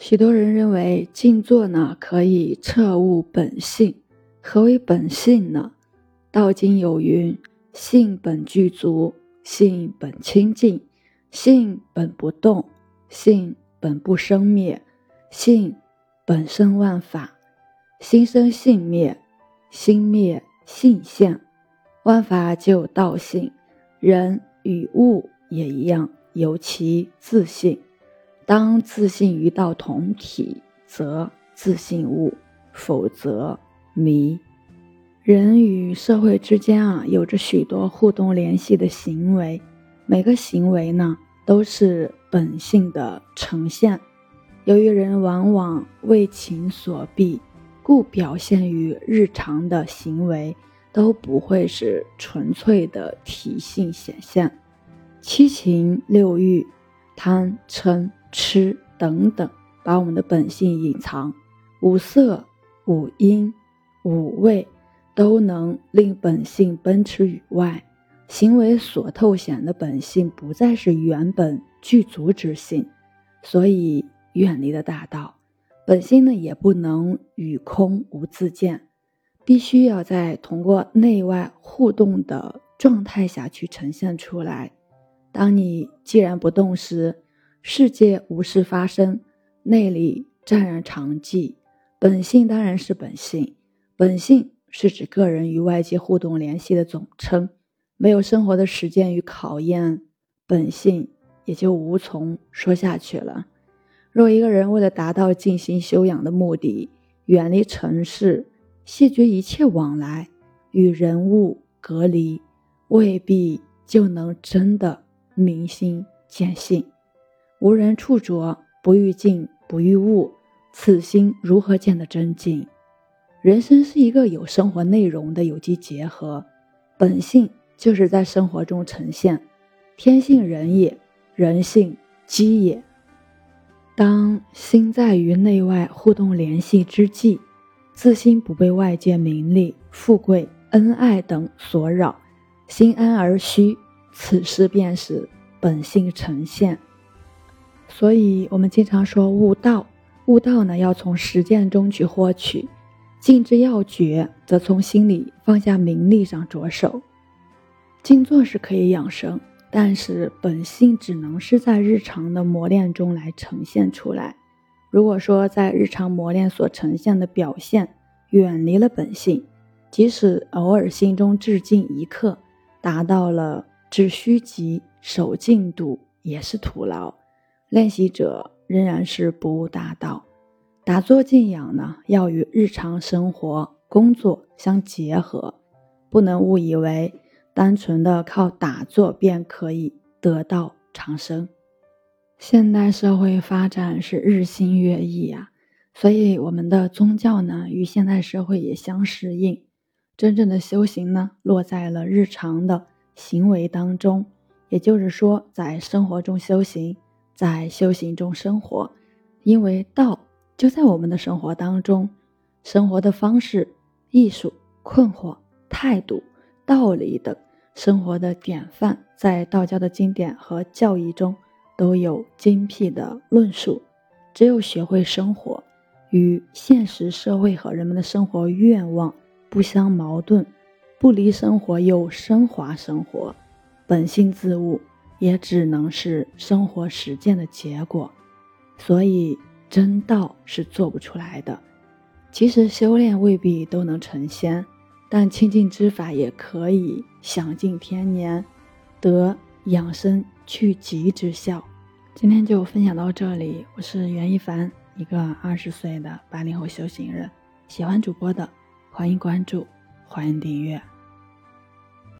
许多人认为静坐呢可以彻悟本性。何为本性呢？道经有云：“性本具足，性本清净，性本不动，性本不生灭，性本生万法。心生性灭，心灭性现，万法皆有道性。人与物也一样，有其自性。当自信与道同体，则自信物；否则迷。人与社会之间啊，有着许多互动联系的行为，每个行为呢，都是本性的呈现。由于人往往为情所逼，故表现于日常的行为都不会是纯粹的体性显现。七情六欲、贪嗔痴等等，把我们的本性隐藏。五色、五音、五味。都能令本性奔驰于外，行为所透显的本性不再是原本具足之性，所以远离了大道，本性呢也不能与空无自见，必须要在通过内外互动的状态下去呈现出来。当你既然不动时，世界无事发生，内里湛然常寂，本性当然是本性，本性。是指个人与外界互动联系的总称，没有生活的实践与考验，本性也就无从说下去了。若一个人为了达到静心修养的目的，远离尘世，谢绝一切往来，与人物隔离，未必就能真的明心见性。无人处着，不欲境，不欲物，此心如何见得真静？人生是一个有生活内容的有机结合，本性就是在生活中呈现，天性人也，人性机也。当心在于内外互动联系之际，自心不被外界名利、富贵、恩爱等所扰，心安而虚，此事便是本性呈现。所以，我们经常说悟道，悟道呢，要从实践中去获取。静之要诀，则从心里放下名利上着手。静坐是可以养生，但是本性只能是在日常的磨练中来呈现出来。如果说在日常磨练所呈现的表现远离了本性，即使偶尔心中致静一刻，达到了只需急守静度，也是徒劳。练习者仍然是不悟大道。打坐静养呢，要与日常生活、工作相结合，不能误以为单纯的靠打坐便可以得道长生。现代社会发展是日新月异啊，所以我们的宗教呢与现代社会也相适应。真正的修行呢，落在了日常的行为当中，也就是说，在生活中修行，在修行中生活，因为道。就在我们的生活当中，生活的方式、艺术、困惑、态度、道理等生活的典范，在道教的经典和教义中都有精辟的论述。只有学会生活，与现实社会和人们的生活愿望不相矛盾，不离生活又升华生活，本性自悟，也只能是生活实践的结果。所以。真道是做不出来的，其实修炼未必都能成仙，但清净之法也可以享尽天年，得养生去疾之效。今天就分享到这里，我是袁一凡，一个二十岁的八零后修行人。喜欢主播的，欢迎关注，欢迎订阅。